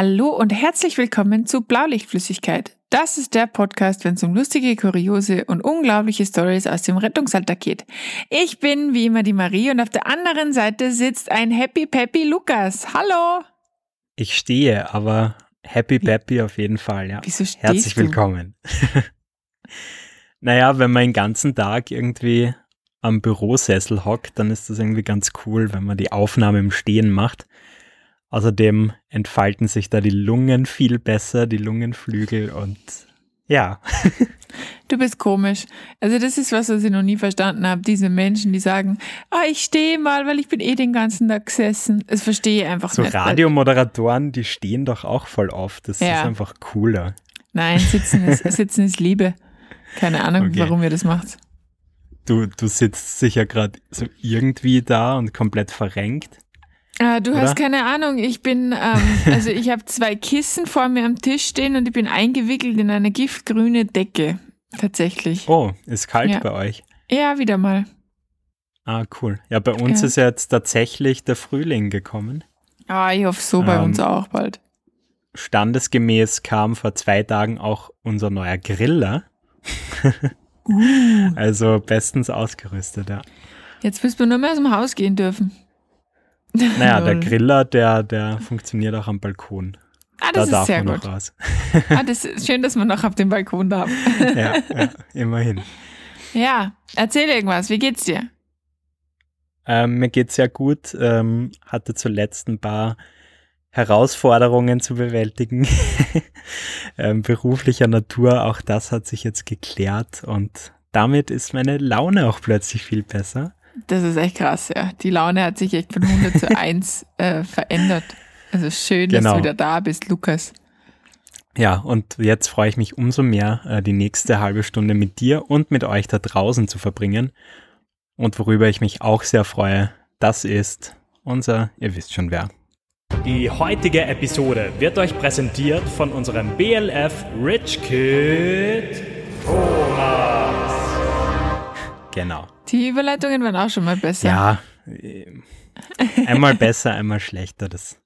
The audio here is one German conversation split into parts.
Hallo und herzlich willkommen zu Blaulichtflüssigkeit. Das ist der Podcast, wenn es um lustige, kuriose und unglaubliche Stories aus dem Rettungsalltag geht. Ich bin wie immer die Marie und auf der anderen Seite sitzt ein Happy Peppy Lukas. Hallo! Ich stehe, aber Happy Peppy auf jeden Fall, ja. Wieso stehst Herzlich du? willkommen. naja, wenn man den ganzen Tag irgendwie am Bürosessel hockt, dann ist das irgendwie ganz cool, wenn man die Aufnahme im Stehen macht. Außerdem entfalten sich da die Lungen viel besser, die Lungenflügel und ja. Du bist komisch. Also das ist was, was ich noch nie verstanden habe. Diese Menschen, die sagen, ah, ich stehe mal, weil ich bin eh den ganzen Tag gesessen. Das verstehe ich einfach So nicht. weil- Radiomoderatoren, die stehen doch auch voll auf. Das Ja. ist einfach cooler. Nein, sitzen ist, sitzen ist Liebe. Keine Ahnung, Okay. warum ihr das macht. Du, du sitzt sicher gerade so irgendwie da und komplett verrenkt. Ah, du Oder? hast keine Ahnung. Ich bin, ähm, also ich habe zwei Kissen vor mir am Tisch stehen und ich bin eingewickelt in eine giftgrüne Decke. Tatsächlich. Oh, ist kalt Ja. bei euch. Ja, wieder mal. Ah, cool. Ja, bei uns Ja. ist ja jetzt tatsächlich der Frühling gekommen. Ah, ich hoffe so bei Ähm, uns auch bald. Standesgemäß kam vor zwei Tagen auch unser neuer Griller. Uh, Also bestens ausgerüstet, ja. jetzt müssen wir nur mehr aus dem Haus gehen dürfen. Naja, der. Griller, der, der funktioniert auch am Balkon. Ah, Da das ist darf sehr gut. Ah, das ist schön, dass man noch auf dem Balkon darf. ja, ja, immerhin. Ja, erzähl irgendwas. Wie geht's dir? Ähm, mir geht's sehr gut. Ähm, hatte zuletzt ein paar Herausforderungen zu bewältigen. ähm, beruflicher Natur, auch das hat sich jetzt geklärt und damit ist meine Laune auch plötzlich viel besser. Das ist echt krass, ja. Die Laune hat sich echt von 100 zu 1 äh, verändert. Also schön, dass Genau. du wieder da bist, Lukas. Ja, und jetzt freue ich mich umso mehr, äh, die nächste halbe Stunde mit dir und mit euch da draußen zu verbringen. Und worüber ich mich auch sehr freue, das ist unser, ihr wisst schon wer. Die heutige Episode wird euch präsentiert von unserem BLF Rich Kid Thomas. Genau. Die Überleitungen waren auch schon mal besser. Ja, einmal besser, einmal schlechter. Das,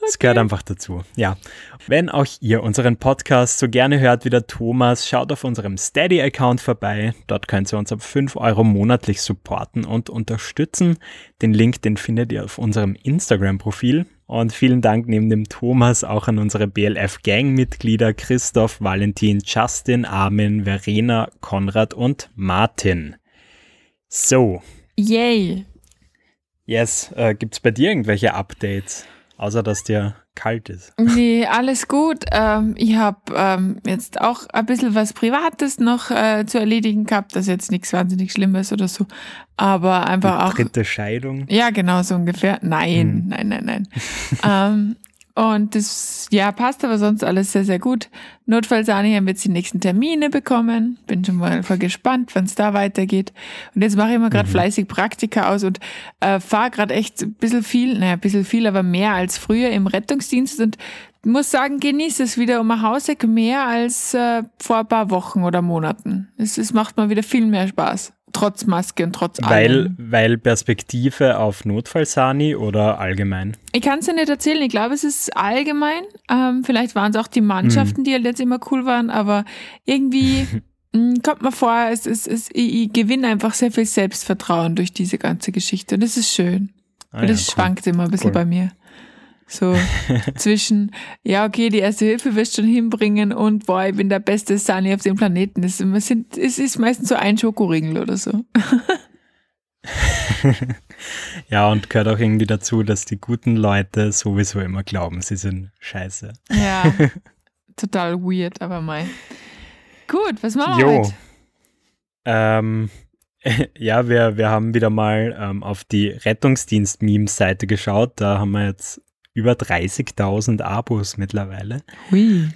das gehört einfach dazu. Ja. Wenn auch ihr unseren Podcast so gerne hört wie der Thomas, schaut auf unserem Steady-Account vorbei. Dort könnt ihr uns ab 5 Euro monatlich supporten und unterstützen. Den Link, den findet ihr auf unserem Instagram-Profil. Und vielen Dank neben dem Thomas auch an unsere BLF-Gang-Mitglieder Christoph, Valentin, Justin, Armin, Verena, Konrad und Martin. So, Yay. Yes, äh, gibt es bei dir irgendwelche Updates, außer dass dir kalt ist? Nee, alles gut. Ähm, ich habe ähm, jetzt auch ein bisschen was Privates noch äh, zu erledigen gehabt. Das ist jetzt nichts wahnsinnig Schlimmes oder so. Aber einfach Die auch. dritte Scheidung? Ja, genau, so ungefähr. Nein, Hm. nein, nein, nein. ähm, und das, ja, passt aber sonst alles sehr, sehr gut. Notfallsani haben jetzt die nächsten Termine bekommen. Bin schon mal voll gespannt, wann es da weitergeht. Und jetzt mache ich mal gerade Mhm. fleißig Praktika aus und äh, fahre gerade echt ein bisschen viel, naja, ein bisschen viel, aber mehr als früher im Rettungsdienst und muss sagen, genieße es wieder um ein Hauseck mehr als äh, vor ein paar Wochen oder Monaten. Es, es macht mal wieder viel mehr Spaß. Trotz Maske und trotz Weil, allem. weil Perspektive auf Notfallsani oder allgemein? Ich kann es ja nicht erzählen. Ich glaube, es ist allgemein. Ähm, vielleicht waren es auch die Mannschaften, die halt jetzt immer cool waren, aber irgendwie mh, kommt mir vor, es ist, es, ich, ich gewinne einfach sehr viel Selbstvertrauen durch diese ganze Geschichte. Und das ist schön. Ah ja, das cool. schwankt immer ein bisschen Cool. bei mir. So zwischen, ja, okay, die erste Hilfe wirst du schon hinbringen und boah, ich bin der beste Sunny auf dem Planeten. Es sind, es ist meistens so ein Schokoriegel oder so. Ja, und gehört auch irgendwie dazu, dass die guten Leute sowieso immer glauben, sie sind scheiße. Ja, total weird, aber mal. Gut, was machen wir Jo. heute? Ähm, ja, wir, wir haben wieder mal ähm, auf die Rettungsdienst-Memes-Seite geschaut. Da haben wir jetzt über 30.000 Abos mittlerweile. Hui.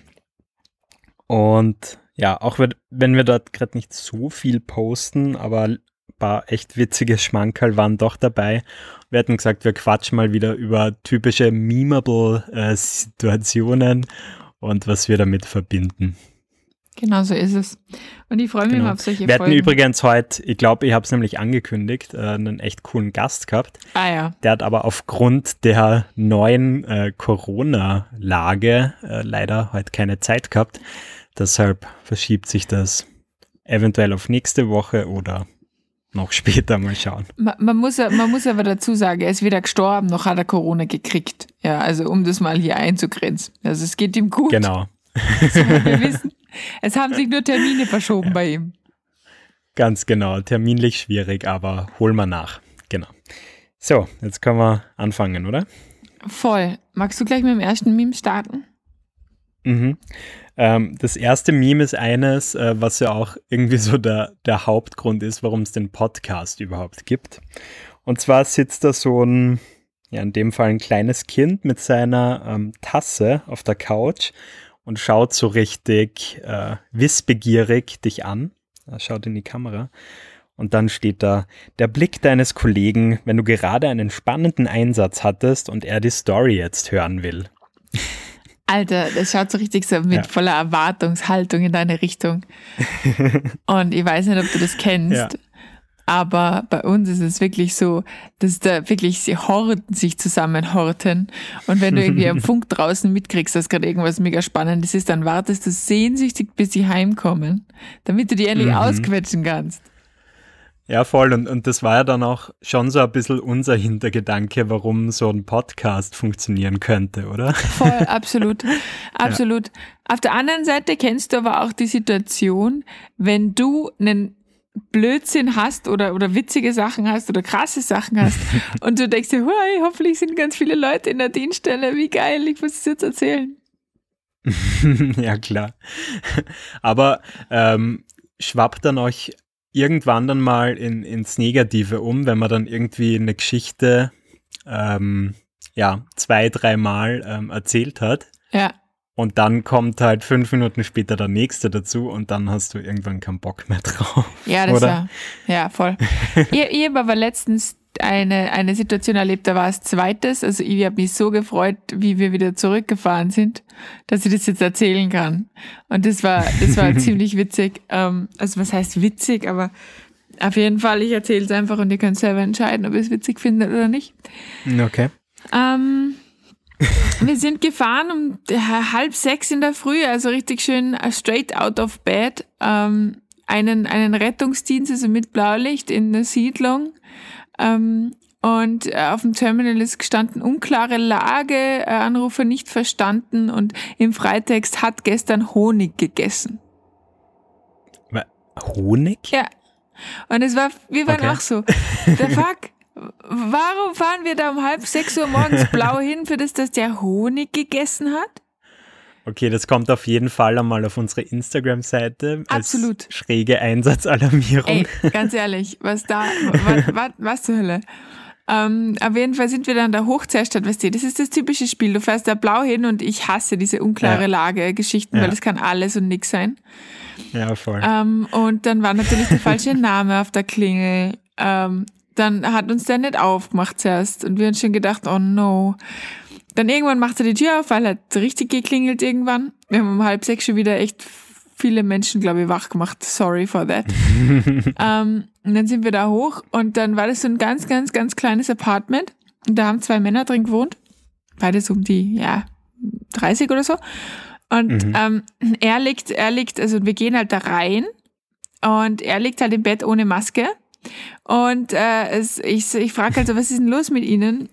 Und ja, auch wenn- wir dort gerade nicht so viel posten, aber ein paar echt witzige Schmankerl waren doch dabei. Wir hatten gesagt, wir quatschen mal wieder über typische memeable äh, Situationen und was wir damit verbinden. Genau so ist es. Und ich freue mich Genau. immer auf solche Wir hatten Folgen. übrigens heute, ich glaube, ich habe es nämlich angekündigt, äh, einen echt coolen Gast gehabt. ah ja, Der hat aber aufgrund der neuen äh, Corona-Lage äh, leider heute keine Zeit gehabt. Deshalb verschiebt sich das eventuell auf nächste Woche oder noch später mal schauen. man, man, muss, man muss aber dazu sagen, er ist weder gestorben, noch hat er Corona gekriegt. Ja, also um das mal hier einzugrenzen. Also es geht ihm gut. Genau, Wir wissen, es haben sich nur Termine verschoben bei ihm. ganz genau. Terminlich schwierig, aber holen wir nach. Genau. So, jetzt können wir anfangen, oder? Voll. Magst du gleich mit dem ersten Meme starten? Mhm. Ähm, das erste Meme ist eines, äh, was ja auch irgendwie so der, der Hauptgrund ist, warum es den Podcast überhaupt gibt. Und zwar sitzt da so ein, ja, in dem Fall ein kleines Kind mit seiner ähm, Tasse auf der Couch und schaut so richtig äh, wissbegierig dich an. Er schaut in die Kamera. Und dann steht da, der Blick deines Kollegen, wenn du gerade einen spannenden Einsatz hattest und er die Story jetzt hören will. Alter, das schaut so richtig so mit Ja. voller Erwartungshaltung in deine Richtung. Und ich weiß nicht, ob du das kennst, Ja. Aber bei uns ist es wirklich so, dass da wirklich sie horten, sich zusammenhorten. Und wenn du irgendwie am Funk draußen mitkriegst, dass gerade irgendwas mega Spannendes ist, dann wartest du sehnsüchtig, bis sie heimkommen, damit du die endlich Mhm. ausquetschen kannst. Ja, voll. Und, und das war ja dann auch schon so ein bisschen unser Hintergedanke, warum so ein Podcast funktionieren könnte, oder? Voll, absolut. Absolut. Auf der anderen Seite kennst du aber auch die Situation, wenn du einen Blödsinn hast oder, oder witzige Sachen hast oder krasse Sachen hast und du denkst dir, hey, hoffentlich sind ganz viele Leute in der Dienststelle, wie geil, ich muss es jetzt erzählen. ja, klar. Aber ähm, schwappt dann euch irgendwann dann mal in, ins Negative um, wenn man dann irgendwie eine Geschichte ähm, ja, zwei, dreimal ähm, erzählt hat. Ja, Und dann kommt halt fünf Minuten später der nächste dazu und dann hast du irgendwann keinen Bock mehr drauf. ja, das Oder? war, ja, voll. ich ich habe aber letztens eine, eine Situation erlebt, da war es zweites, also ich habe mich so gefreut, wie wir wieder zurückgefahren sind, dass ich das jetzt erzählen kann. Und das war, das war ziemlich witzig. Ähm, also was heißt witzig, aber auf jeden Fall, ich erzähle es einfach und ihr könnt selber entscheiden, ob ihr es witzig findet oder nicht. Okay. Ähm, wir sind gefahren um halb sechs in der Früh, also richtig schön äh, straight out of bed. Ähm, einen, einen Rettungsdienst, also mit Blaulicht in der Siedlung. Ähm, und äh, auf dem Terminal ist gestanden, unklare Lage, äh, Anrufer nicht verstanden und im Freitext hat gestern Honig gegessen. Honig? Ja. Und es war, wir waren Okay. auch so, der fuck, warum fahren wir da um halb sechs Uhr morgens blau hin, für das, dass der Honig gegessen hat? Okay, das kommt auf jeden Fall einmal auf unsere Instagram-Seite. Absolut. Schräge Einsatzalarmierung. Ey, ganz ehrlich, was da, was, was, was zur Hölle? Ähm, auf jeden Fall sind wir dann da hoch zerstört, weißt du, das ist das typische Spiel. Du fährst da blau hin und ich hasse diese unklare Ja. Lage-Geschichten, Ja. weil das kann alles und nix sein. Ja, voll. Ähm, und dann war natürlich der falsche Name auf der Klingel. Ähm, dann hat uns der nicht aufgemacht zuerst und wir haben schon gedacht, oh no. Dann irgendwann macht er die Tür auf, weil er hat richtig geklingelt irgendwann. Wir haben um halb sechs schon wieder echt viele Menschen, glaube ich, wach gemacht. Sorry for that. ähm, und dann sind wir da hoch und dann war das so ein ganz, ganz, ganz kleines Apartment. Und da haben zwei Männer drin gewohnt. Beides um die, ja, 30 oder so. Und Mhm. ähm, er liegt, er liegt, also wir gehen halt da rein und er liegt halt im Bett ohne Maske. Und äh, es, ich, ich frage halt so, was ist denn los mit Ihnen?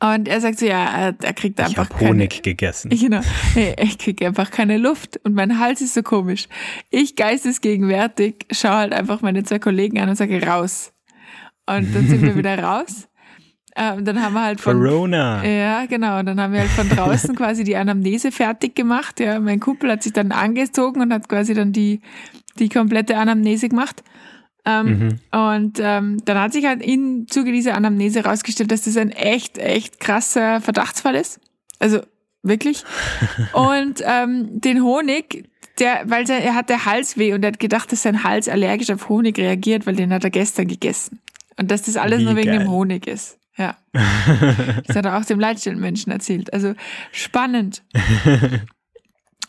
Und er sagt so, ja, er, er kriegt ich einfach habe Honig gegessen. keine, genau, ich kriege einfach keine Luft und mein Hals ist so komisch. Ich geistesgegenwärtig schaue halt einfach meine zwei Kollegen an und sage raus. Und dann sind wir wieder raus. Äh, und dann haben wir halt von, Corona. ja, genau. Und dann haben wir halt von draußen quasi die Anamnese fertig gemacht. Ja, mein Kumpel hat sich dann angezogen und hat quasi dann die, die komplette Anamnese gemacht. Ähm, Mhm. Und ähm, dann hat sich halt im Zuge dieser Anamnese herausgestellt, dass das ein echt, echt krasser Verdachtsfall ist. Also wirklich. und ähm, den Honig, der, weil sein, er hatte Halsweh und er hat gedacht, dass sein Hals allergisch auf Honig reagiert, weil den hat er gestern gegessen. Und dass das alles Wie nur wegen geil. dem Honig ist. Ja. Das hat er auch dem Leitstellenmenschen erzählt. Also spannend.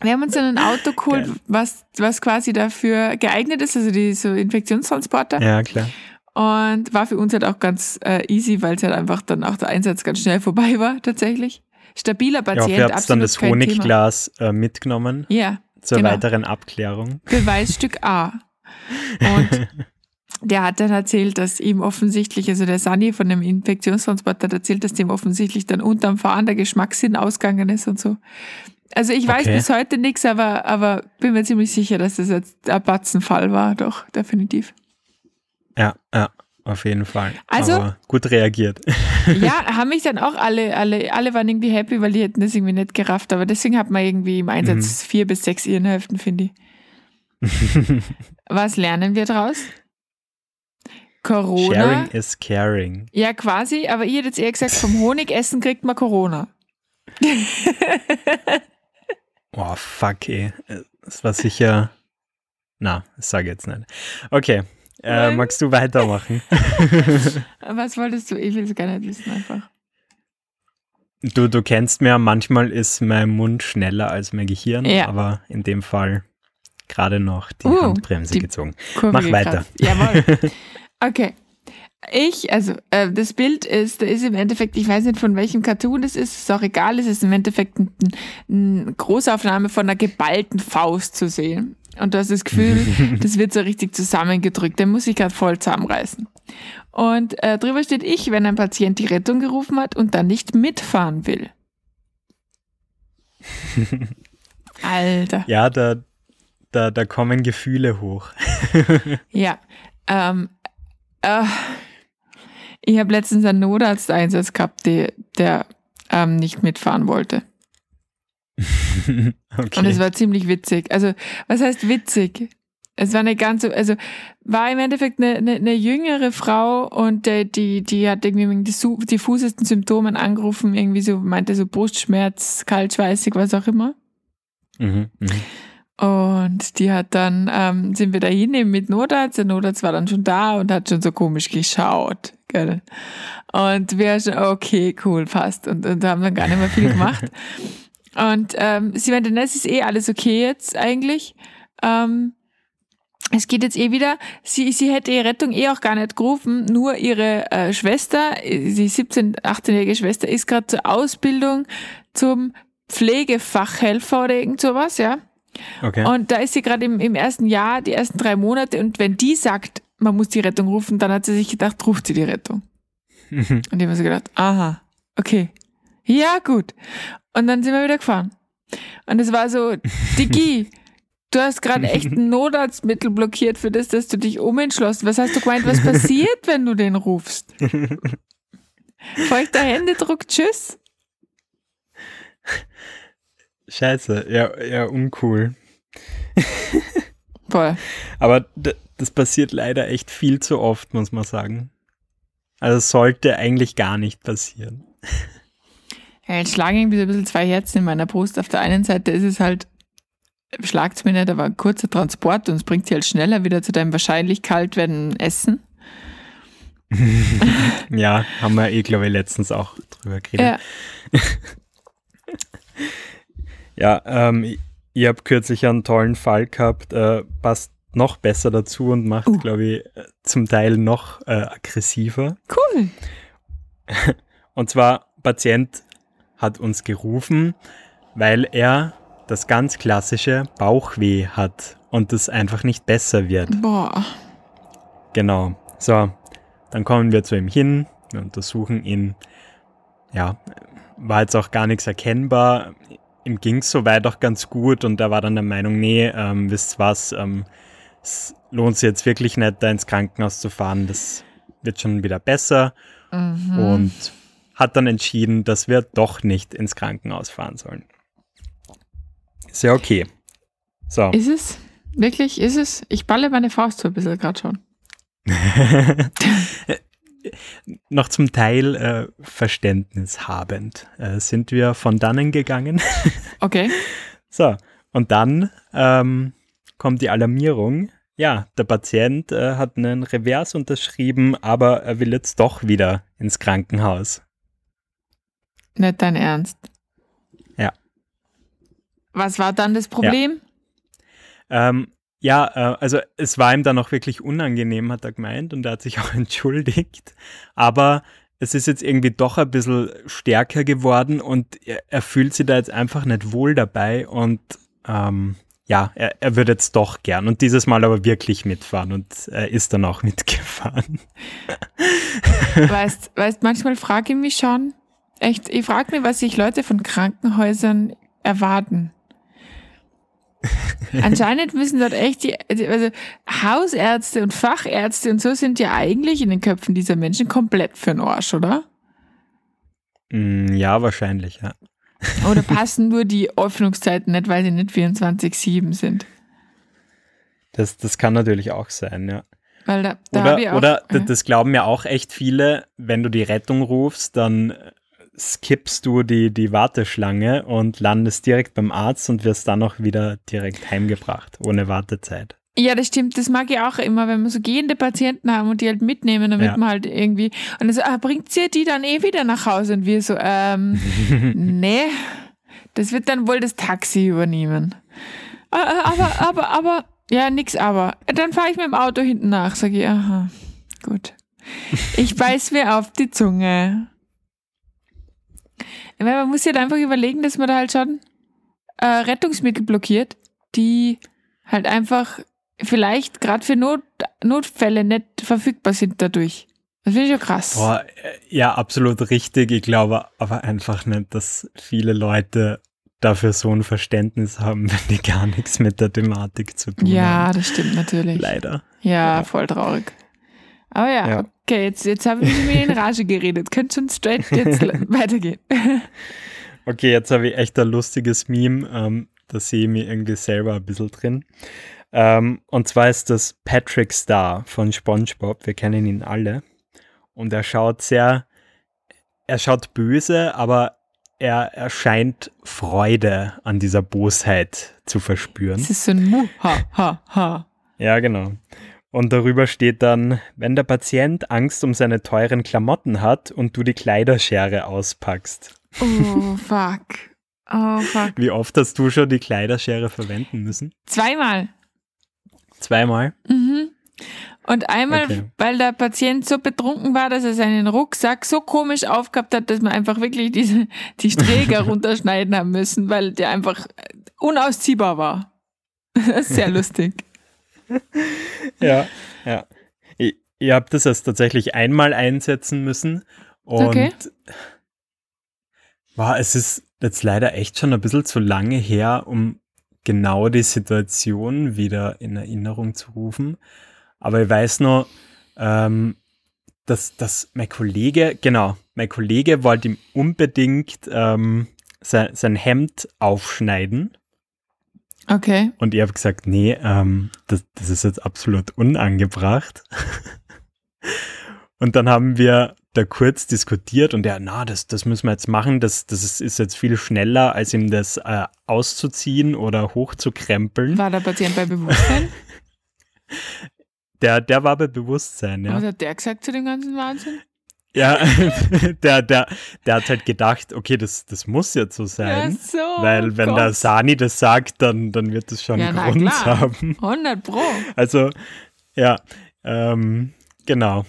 Wir haben uns dann ein Auto geholt, Geil. was, was quasi dafür geeignet ist, also die so Infektionstransporter. Ja, klar. Und war für uns halt auch ganz äh, easy, weil es halt einfach dann auch der Einsatz ganz schnell vorbei war, tatsächlich. Stabiler Ja, Patient, ihr habt dann absolut das. Honigglas äh, mitgenommen Ja, zur genau. weiteren Abklärung. Beweisstück A. Und der hat dann erzählt, dass ihm offensichtlich, also der Sani von dem Infektionstransport hat erzählt, dass dem offensichtlich dann unterm Fahren der Geschmackssinn ausgegangen ist und so. Also ich weiß Okay. bis heute nichts, aber, aber bin mir ziemlich sicher, dass das jetzt ein Batzenfall war, doch, definitiv. Ja, ja, auf jeden Fall. Also- Aber gut reagiert. Ja, haben mich dann auch alle, alle, alle waren irgendwie happy, weil die hätten das irgendwie nicht gerafft, aber deswegen hat man irgendwie im Einsatz vier bis sechs Irrenhälften, finde ich. Was lernen wir draus? Corona. Sharing is caring. Ja, quasi, aber ihr hättet jetzt eher gesagt, vom Honigessen kriegt man Corona. Oh, fuck, ey. Das war sicher. Na, sage ich jetzt nicht. Okay. Äh, magst du weitermachen? Was wolltest du? Ich will es gar nicht wissen, einfach. Du, du kennst mir, manchmal ist mein Mund schneller als mein Gehirn, Ja. aber in dem Fall gerade noch die Uh, Handbremse die- gezogen. Kurve Mach weiter. Jawohl. Okay. Ich, also, äh, das Bild ist, da ist im Endeffekt, ich weiß nicht von welchem Cartoon es ist, ist auch egal, es ist im Endeffekt ein, ein Großaufnahme von einer geballten Faust zu sehen. Und du hast das Gefühl, das wird so richtig zusammengedrückt. Den muss ich gerade voll zusammenreißen. Und äh, drüber steht ich, wenn ein Patient die Rettung gerufen hat und dann nicht mitfahren will. Alter. Ja, da, da, da kommen Gefühle hoch. Ja. Ähm, äh, ich habe letztens einen Notarzteinsatz gehabt, die, der ähm, nicht mitfahren wollte. okay. Und es war ziemlich witzig. Also, was heißt witzig? Es war eine ganze, also war im Endeffekt eine, eine, eine jüngere Frau und äh, die, die hat irgendwie des su- diffusesten Symptomen angerufen, irgendwie so, meinte so Brustschmerz, kaltschweißig, was auch immer. mhm, mhm. Und die hat dann, ähm, sind wir dahin eben mit Notarzt. Der Notarzt war dann schon da und hat schon so komisch geschaut. Gell? Und wir schon, okay, cool, passt. Und, und haben dann gar nicht mehr viel gemacht. und ähm, sie meinte, es ist eh alles okay jetzt eigentlich. Ähm, es geht jetzt eh wieder. Sie, sie hätte ihre Rettung eh auch gar nicht gerufen, nur ihre äh, Schwester, die 17-, 18-jährige Schwester, ist gerade zur Ausbildung zum Pflegefachhelfer oder irgend sowas, ja. Okay. Und da ist sie gerade im, im ersten Jahr, die ersten drei Monate. Und wenn die sagt, man muss die Rettung rufen, dann hat sie sich gedacht, ruft sie die Rettung. Mhm. Und ich habe so gedacht, aha, okay. Ja, gut. Und dann sind wir wieder gefahren. Und es war so, Dicky, du hast gerade echt ein Notarztmittel blockiert für das, dass du dich umentschlossen. Was hast du gemeint, was passiert, wenn du den rufst? Feuchter Händedruck, tschüss. Scheiße, ja, ja, uncool. Voll. Aber das passiert leider echt viel zu oft, muss man sagen. Also es sollte eigentlich gar nicht passieren. Ja, jetzt schlagen irgendwie so ein bisschen zwei Herzen in meiner Brust. Auf der einen Seite ist es halt, schlagt's mir nicht, aber ein kurzer Transport und es bringt dich halt schneller wieder zu deinem wahrscheinlich kalt werden Essen. Ja, haben wir eh, glaube ich, letztens auch drüber geredet. Ja, Ja, ähm, ich habe kürzlich einen tollen Fall gehabt, äh, passt noch besser dazu und macht, Uh. glaube ich, äh, zum Teil noch äh, aggressiver. cool. Und zwar, Patient hat uns gerufen, weil er das ganz klassische Bauchweh hat und das einfach nicht besser wird. Boah. Genau. So, dann kommen wir zu ihm hin, wir untersuchen ihn. Ja, war jetzt auch gar nichts erkennbar. Ihm ging es soweit auch ganz gut und er war dann der Meinung, nee, ähm, wisst was, ähm, es lohnt sich jetzt wirklich nicht, da ins Krankenhaus zu fahren, das wird schon wieder besser Mhm. und hat dann entschieden, dass wir doch nicht ins Krankenhaus fahren sollen. Ist ja okay. So. Ist es? Wirklich? Ist es? Ich balle meine Faust so ein bisschen gerade schon. noch zum Teil äh, verständnishabend äh, sind wir von dannen gegangen. Okay. so, und dann ähm, kommt die Alarmierung. Ja, der Patient äh, hat einen Revers unterschrieben, aber er will jetzt doch wieder ins Krankenhaus. Nicht dein Ernst. Was war dann das Problem? Ähm, ja, äh, also es war ihm dann auch wirklich unangenehm, hat er gemeint, und er hat sich auch entschuldigt. Aber es ist jetzt irgendwie doch ein bisschen stärker geworden und er, fühlt sich da jetzt einfach nicht wohl dabei und ähm, ja, er, er würde jetzt doch gern und dieses Mal aber wirklich mitfahren und er ist dann auch mitgefahren. Weißt, weißt manchmal frage ich mich schon, echt, ich frage mich, was sich Leute von Krankenhäusern erwarten. Anscheinend müssen dort echt die, also Hausärzte und Fachärzte und so sind ja eigentlich in den Köpfen dieser Menschen komplett für den Arsch, oder? Mm, ja, wahrscheinlich, ja. Oder passen nur die Öffnungszeiten nicht, weil sie nicht 24-7 sind? Das, das kann natürlich auch sein, ja. Da, da oder auch, oder äh, das glauben ja auch echt viele, wenn du die Rettung rufst, dann skippst du die, die Warteschlange und landest direkt beim Arzt und wirst dann auch wieder direkt heimgebracht, ohne Wartezeit. Ja, das stimmt. Das mag ich auch immer, wenn wir so gehende Patienten haben und die halt mitnehmen, damit Ja. man halt irgendwie. Und dann so, ah, bringt ihr die dann eh wieder nach Hause? Und wir so, ähm, nee, das wird dann wohl das Taxi übernehmen. Äh, äh, Aber, aber, aber, ja, nix aber. Dann fahre ich mit dem Auto hinten nach, sage ich, aha, gut. Ich beiß mir auf die Zunge. Weil man muss sich halt einfach überlegen, dass man da halt schon äh, Rettungsmittel blockiert, die halt einfach vielleicht gerade für Not, Notfälle nicht verfügbar sind dadurch. Das finde ich schon krass. Boah, äh, ja, absolut richtig. Ich glaube aber einfach nicht, dass viele Leute dafür so ein Verständnis haben, wenn die gar nichts mit der Thematik zu tun ja, haben. das stimmt natürlich. Leider. Ja, Ja. voll traurig. Aber ja, Ja. okay, jetzt, jetzt habe ich mir in Rage geredet. Könnt schon straight jetzt weitergehen. Okay, jetzt habe ich echt ein lustiges Meme. Ähm, da sehe ich mich irgendwie selber ein bisschen drin. Ähm, und zwar ist das Patrick Star von SpongeBob. Wir kennen ihn alle. Und er schaut sehr, er schaut böse, aber er, er scheint Freude an dieser Bosheit zu verspüren. Das ist so ein Mu, ha, ha, ha. Ja, genau. Und darüber steht dann, wenn der Patient Angst um seine teuren Klamotten hat und du die Kleiderschere auspackst. Oh, fuck. Oh, fuck. Wie oft hast du schon die Kleiderschere verwenden müssen? Zweimal. Zweimal? Mhm. Und einmal, Okay. weil der Patient so betrunken war, dass er seinen Rucksack so komisch aufgehabt hat, dass man einfach wirklich diese, die Träger runterschneiden haben müssen, weil der einfach unausziehbar war. Das ist sehr lustig. Ja, ja. Ich, ihr habt das erst tatsächlich einmal einsetzen müssen. Und Okay. wow, es ist jetzt leider echt schon ein bisschen zu lange her, um genau die Situation wieder in Erinnerung zu rufen. Aber ich weiß noch, ähm, dass, dass mein Kollege, genau, mein Kollege wollte ihm unbedingt ähm, sein, sein Hemd aufschneiden. Okay. Und ich habe gesagt, nee, ähm, das, das ist jetzt absolut unangebracht. und dann haben wir da kurz diskutiert und er, na, das, das müssen wir jetzt machen, das, das ist, ist jetzt viel schneller, als ihm das äh, auszuziehen oder hochzukrempeln. War der Patient bei Bewusstsein? Der, der war bei Bewusstsein, Was ja. hat der gesagt zu dem ganzen Wahnsinn? Ja, der, der, der hat halt gedacht, okay, das, das muss jetzt so Ja, sein. so. weil wenn Gott. der Sani das sagt, dann, dann wird es schon Ja, einen Grund klar. haben. 100 Pro. Also, ja, ähm, genau.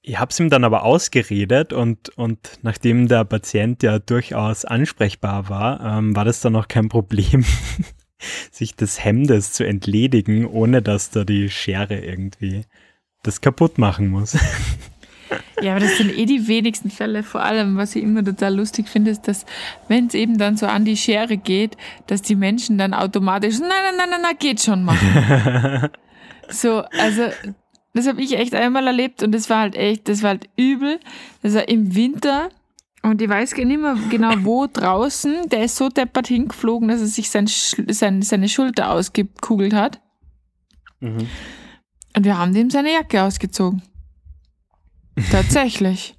Ich habe es ihm dann aber ausgeredet und, und nachdem der Patient ja durchaus ansprechbar war, ähm, war das dann auch kein Problem, sich des Hemdes zu entledigen, ohne dass da die Schere irgendwie das kaputt machen muss. Ja, aber das sind eh die wenigsten Fälle. Vor allem, was ich immer total lustig finde, ist, dass, wenn es eben dann so an die Schere geht, dass die Menschen dann automatisch, nein, nein, nein, nein, nein, geht schon machen. so, also, das habe ich echt einmal erlebt und das war halt echt, das war halt übel. Das war im Winter und ich weiß nicht mehr genau wo draußen, der ist so deppert hingeflogen, dass er sich sein, sein, seine Schulter ausgekugelt hat. Mhm. Und wir haben dem seine Jacke ausgezogen. Tatsächlich.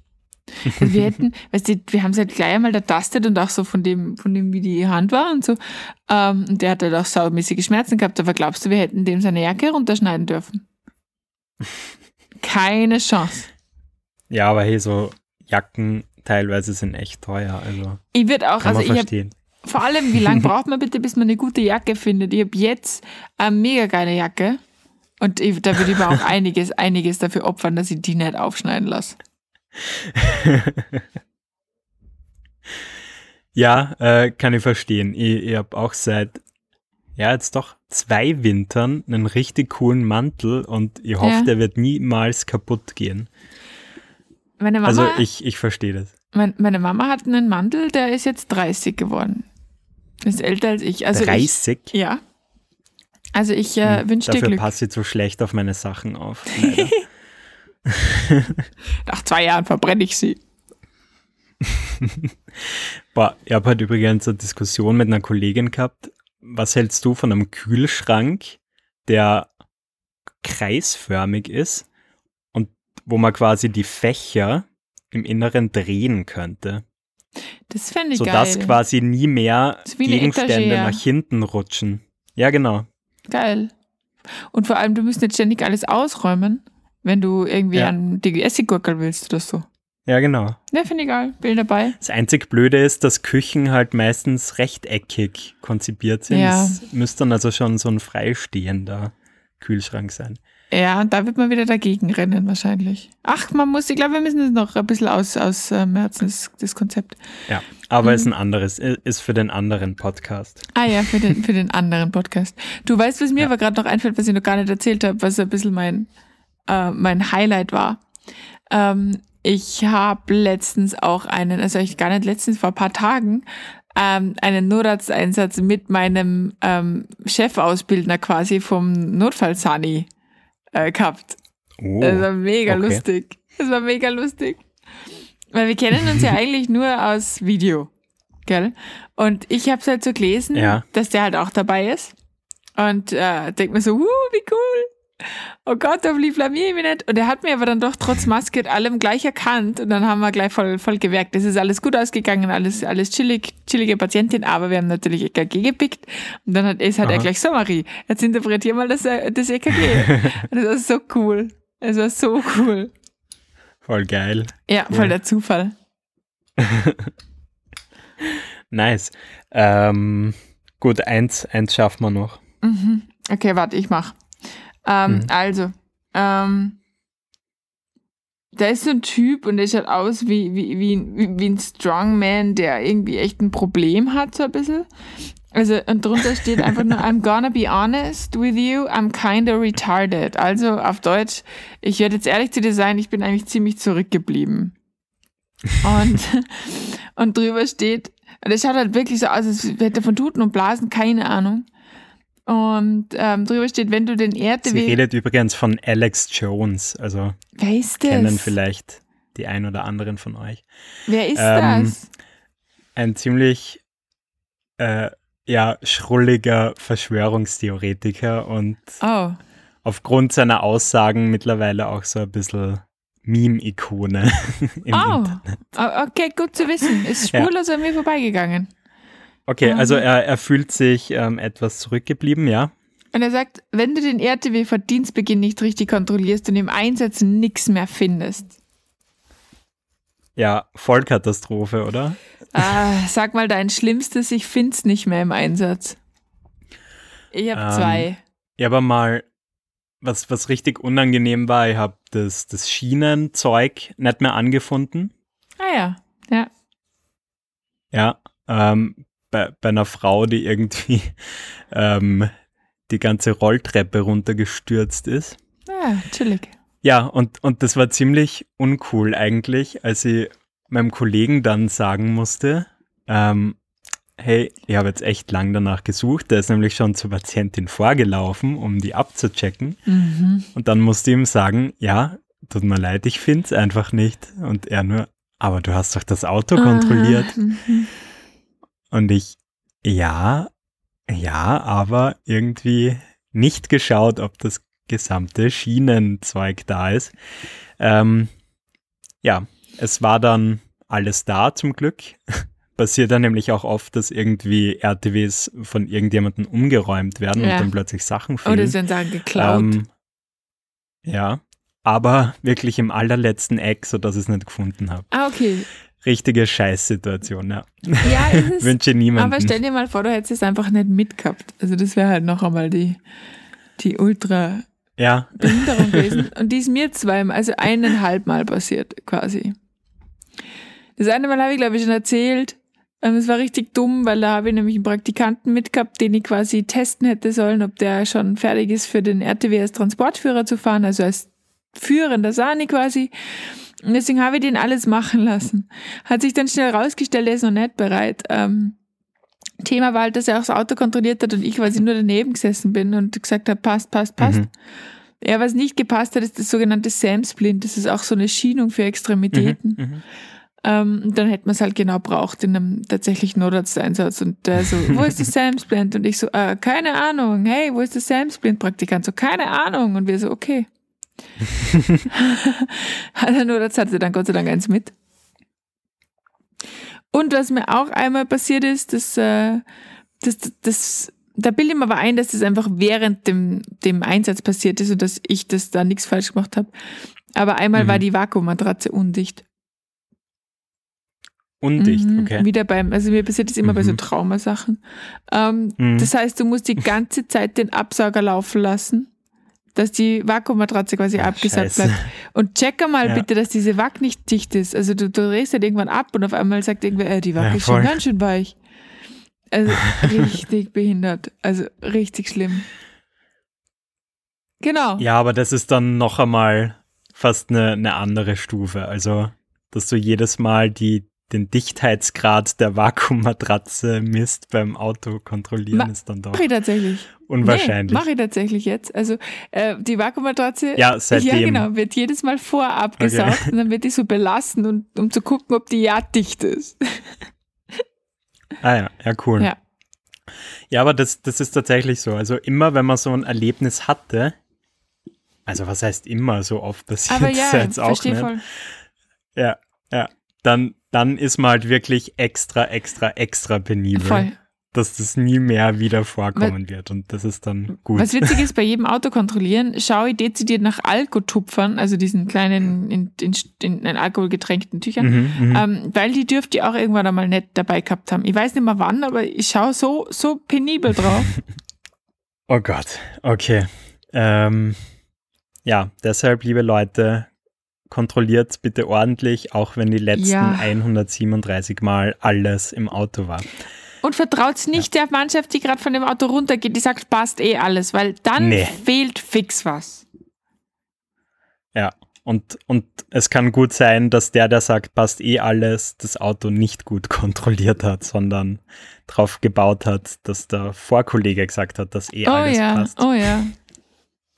Wir hätten, weißt du, wir haben es halt gleich einmal ertastet und auch so von dem, von dem, wie die Hand war und so. Ähm, und der hat halt auch saumäßige Schmerzen gehabt, aber glaubst du, wir hätten dem seine Jacke runterschneiden dürfen? Keine Chance. Ja, aber hey, so Jacken teilweise sind echt teuer, also Ich würde auch, also ich verstehen. Vor allem, wie lange braucht man bitte, bis man eine gute Jacke findet? Ich habe jetzt eine mega geile Jacke und ich, da würde ich mir auch einiges, einiges dafür opfern, dass ich die nicht aufschneiden lasse. ja, äh, kann ich verstehen. Ich, ich habe auch seit, ja, jetzt doch zwei Wintern einen richtig coolen Mantel und ich hoffe, Ja. der wird niemals kaputt gehen. Meine Mama, Also ich, ich verstehe das. mein, meine Mama hat einen Mantel, der ist jetzt 30 geworden. Ist älter als ich. Also 30? Ich, ja. Also ich äh, wünsche dir Hm, Dafür Glück. passe ich so schlecht auf meine Sachen auf. Nach zwei Jahren verbrenne ich sie. Boah, ich habe halt übrigens eine Diskussion mit einer Kollegin gehabt. Was hältst du von einem Kühlschrank, der kreisförmig ist und wo man quasi die Fächer im Inneren drehen könnte, Das fände ich sodass geil. quasi nie mehr Gegenstände Etagere. nach hinten rutschen. Ja, genau. Geil. Und vor allem, du müsst nicht ständig alles ausräumen, wenn du irgendwie Ja. an die Essiggurkel willst oder so. Ja, genau. Ja, finde ich geil. Bin dabei. Das einzig Blöde ist, dass Küchen halt meistens rechteckig konzipiert sind. Ja. Es müsste dann also schon so ein freistehender Kühlschrank sein. Ja, und da wird man wieder dagegen rennen wahrscheinlich. Ach, man muss, ich glaube, wir müssen das noch ein bisschen aus, aus ähm, Herzen, das, das Konzept. Ja, aber Mhm. ist ein anderes, ist für den anderen Podcast. Ah ja, für den, für den anderen Podcast. Du weißt, was mir Ja. aber gerade noch einfällt, was ich noch gar nicht erzählt habe, was ein bisschen mein, äh, mein Highlight war. Ähm, ich habe letztens auch einen, also ich gar nicht letztens, vor ein paar Tagen, ähm, einen Notarzteinsatz mit meinem ähm, Chefausbildner quasi vom Notfallsani äh, gehabt. Oh, Das war mega okay. lustig. Das war mega lustig. Weil wir kennen uns ja eigentlich nur aus Video. Gell? Und ich habe es halt so gelesen, Ja. dass der halt auch dabei ist. Und äh, denk mir so, uh, wie cool. Oh Gott, hoffentlich blamier ich mich nicht. Und er hat mir aber dann doch trotz Maske und allem gleich erkannt. Und dann haben wir gleich voll, voll gewerkt. Es ist alles gut ausgegangen, alles, alles chillig, chillige Patientin, aber wir haben natürlich EKG gepickt. Und dann hat, ist halt er gleich so, Marie, jetzt interpretier mal das, äh, das EKG. Und das war so cool. Es war so cool. Voll geil. Ja, voll der Zufall. Nice. Ähm, gut, eins, eins schaffen wir noch. Mhm. Okay, warte, ich mach. Ähm, Mhm. Also, ähm, da ist so ein Typ und der schaut aus wie, wie, wie, ein- wie ein Strongman, der irgendwie echt ein Problem hat, so ein bisschen. Also, und drunter steht einfach nur, I'm gonna be honest with you, I'm kinda retarded. Also auf Deutsch, ich werde jetzt ehrlich zu dir sein, ich bin eigentlich ziemlich zurückgeblieben. Und, und drüber steht, und er schaut halt wirklich so aus, als hätte er von Tuten und Blasen keine Ahnung. Und ähm, drüber steht, wenn du den Sie Erdweg. redet übrigens von Alex Jones, also Wer ist das? kennen vielleicht die ein oder anderen von euch. Wer ist Ähm, das? Ein ziemlich äh, ja, schrulliger Verschwörungstheoretiker und Oh, aufgrund seiner Aussagen mittlerweile auch so ein bisschen Meme-Ikone im oh. Internet. Okay, gut zu wissen. Ist Ja. spurlos an mir vorbeigegangen. Okay, also er, er fühlt sich ähm, etwas zurückgeblieben, ja. Und er sagt, wenn du den RTW vor Dienstbeginn nicht richtig kontrollierst und im Einsatz nichts mehr findest, Ja, Vollkatastrophe, oder? ah, sag mal dein Schlimmstes, ich find's nicht mehr im Einsatz. Ich habe Ähm, zwei. Ja, aber mal, was, was richtig unangenehm war, ich habe das, das Schienenzeug nicht mehr angefunden. Ah ja, ja. Ja, ähm, bei, bei einer Frau, die irgendwie ähm, die ganze Rolltreppe runtergestürzt ist. Ah, chillig. Ja, und, und das war ziemlich uncool eigentlich, als ich meinem Kollegen dann sagen musste, ähm, hey, ich habe jetzt echt lang danach gesucht, der ist nämlich schon zur Patientin vorgelaufen, um die abzuchecken. Mhm. Und dann musste ich ihm sagen, ja, tut mir leid, ich finde es einfach nicht. Und er nur, aber du hast doch das Auto kontrolliert. Mhm. Und ich, ja, ja, aber irgendwie nicht geschaut, ob das gesamte Schienenzeug da ist. Ähm, ja, es war dann alles da zum Glück. Passiert dann nämlich auch oft, dass irgendwie RTWs von irgendjemandem umgeräumt werden Ja. und dann plötzlich Sachen fehlen. Oder sind Sachen geklaut. Ähm, ja, aber wirklich im allerletzten Eck, sodass ich es nicht gefunden habe. ah, okay. Richtige Scheißsituation, ja. Ja, ist. Wünsche niemandem. Aber stell dir mal vor, du hättest es einfach nicht mitgehabt. Also das wäre halt noch einmal die, die ultra ja, Behinderung gewesen. Und die ist mir zweimal, also eineinhalb Mal passiert, quasi. Das eine Mal habe ich, glaube ich, schon erzählt. Ähm, Es war richtig dumm, weil da habe ich nämlich einen Praktikanten mitgehabt, den ich quasi testen hätte sollen, ob der schon fertig ist für den RTW als Transportführer zu fahren, also als führender Sani quasi. Und deswegen habe ich den alles machen lassen. Hat sich dann schnell rausgestellt, er ist noch nicht bereit. Ähm, Thema war halt, dass er auch das Auto kontrolliert hat und ich quasi nur daneben gesessen bin und gesagt habe, passt, passt, passt. Mhm. Ja, was nicht gepasst hat, ist das sogenannte Sam-Splint. Das ist auch so eine Schienung für Extremitäten. Mhm. Ähm, und dann hätte man es halt genau braucht in einem tatsächlichen Notarzteinsatz. Und der so, wo ist das Sam-Splint? Und ich so, äh, keine Ahnung. Hey, wo ist das Sam-Splint-Praktikant? So, keine Ahnung. Und wir so, okay. Der Notarzt hatte dann Gott sei Dank eins mit. Und was mir auch einmal passiert ist, dass, äh, das, das, da bilde ich mir aber ein, dass das einfach während dem, dem Einsatz passiert ist und dass ich das da nichts falsch gemacht habe. Aber einmal Mhm. war die Vakuummatratze undicht. Undicht, Mhm, okay. Wieder beim, also mir passiert das immer bei so Mhm. Traumasachen. Ähm, Mhm. Das heißt, du musst die ganze Zeit den Absauger laufen lassen, dass die Vakuummatratze quasi Ach, abgesaugt Scheiße. bleibt. Und check mal Ja. bitte, dass diese Wack nicht dicht ist. Also du, du drehst halt irgendwann ab und auf einmal sagt irgendwer, äh, die Wack Ja, ist schon ganz schön weich. Also richtig behindert. Also richtig schlimm. Genau. Ja, aber das ist dann noch einmal fast eine, eine andere Stufe. Also, dass du jedes Mal die, den Dichtheitsgrad der Vakuummatratze misst beim Auto kontrollieren, Ma- ist dann doch ich tatsächlich. Unwahrscheinlich. Nee, mache ich tatsächlich jetzt. Also äh, die Vakuummatratze Ja, seitdem. Ja, genau, wird jedes Mal vorab gesaugt und dann wird die so belassen, und, um zu gucken, ob die ja dicht ist. Ah ja, ja, cool. Ja. Ja, aber das, das ist tatsächlich so. Also immer, wenn man so ein Erlebnis hatte, also was heißt immer, so oft passiert Aber ja, jetzt auch nicht. voll. Ja, ja. Dann, dann ist man halt wirklich extra, extra, extra penibel, voll. Dass das nie mehr wieder vorkommen wird. Und das ist dann gut. Was witzig ist, bei jedem Auto kontrollieren, schaue ich dezidiert nach Alkotupfern, also diesen kleinen, in, in, in, in Alkohol getränkten Tüchern, Mhm, mhm. ähm, weil die dürfte ich auch irgendwann einmal nicht dabei gehabt haben. Ich weiß nicht mehr wann, aber ich schaue so, so penibel drauf. Oh Gott, okay. Ähm, ja, deshalb, liebe Leute, kontrolliert bitte ordentlich, auch wenn die letzten Ja. 137 Mal alles im Auto war. Und vertraut nicht der Mannschaft, die gerade von dem Auto runtergeht, die sagt, passt eh alles, weil dann Nee. fehlt fix was. Ja, und, und es kann gut sein, dass der, der sagt, passt eh alles, das Auto nicht gut kontrolliert hat, sondern drauf gebaut hat, dass der Vorkollege gesagt hat, dass eh Oh alles ja, passt. oh ja.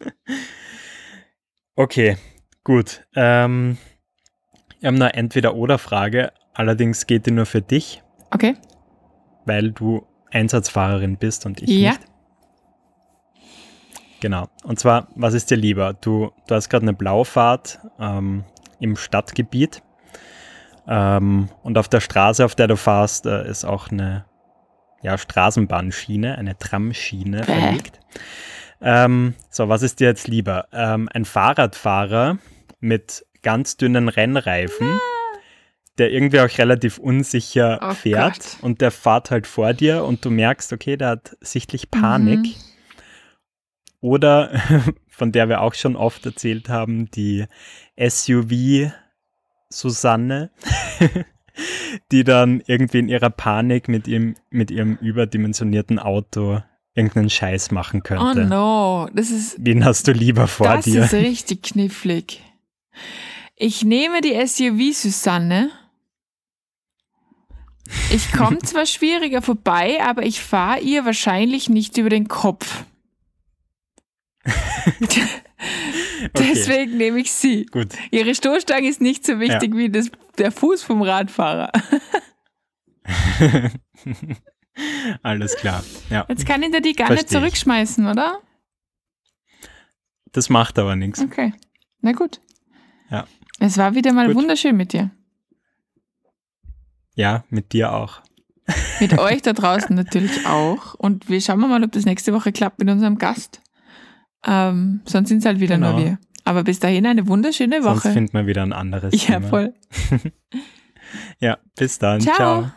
Okay, gut. Ähm, wir haben eine Entweder-Oder-Frage, allerdings geht die nur für dich, Okay. Weil du Einsatzfahrerin bist und ich Ja. nicht. Genau. Und zwar, was ist dir lieber? Du, du hast gerade eine Blaufahrt ähm, im Stadtgebiet ähm, und auf der Straße, auf der du fahrst, äh, ist auch eine ja, Straßenbahnschiene, eine Tramschiene verlegt. Ähm, so, was ist dir jetzt lieber? Ähm, ein Fahrradfahrer mit ganz dünnen Rennreifen, der irgendwie auch relativ unsicher Oh fährt Gott. und der fährt halt vor dir und du merkst, okay, der hat sichtlich Panik. Mhm. Oder, von der wir auch schon oft erzählt haben, die SUV Susanne, die dann irgendwie in ihrer Panik mit ihrem, mit ihrem überdimensionierten Auto irgendeinen Scheiß machen Oh könnte. no, das ist, Wen hast du lieber vor das dir? ist richtig knifflig. Ich nehme die SUV Susanne. Ich komme zwar schwieriger vorbei, aber ich fahre ihr wahrscheinlich nicht über den Kopf. Deswegen nehme ich sie. Gut. Ihre Stoßstange ist nicht so wichtig wie das, der Fuß vom Radfahrer. Alles klar. Ja, Jetzt kann ich dir die gar nicht Versteh ich. zurückschmeißen, oder? das macht aber nichts. Okay. Na gut. Ja. Es war wieder mal Gut. wunderschön mit dir. Ja, mit dir auch. Mit euch da draußen natürlich auch. Und wir schauen mal, ob das nächste Woche klappt mit unserem Gast. Ähm, sonst sind es halt wieder Genau. nur wir. Aber bis dahin eine wunderschöne Sonst Woche. finden wir wieder ein anderes Ja, Thema. voll. Ja, bis dann. Ciao. Ciao.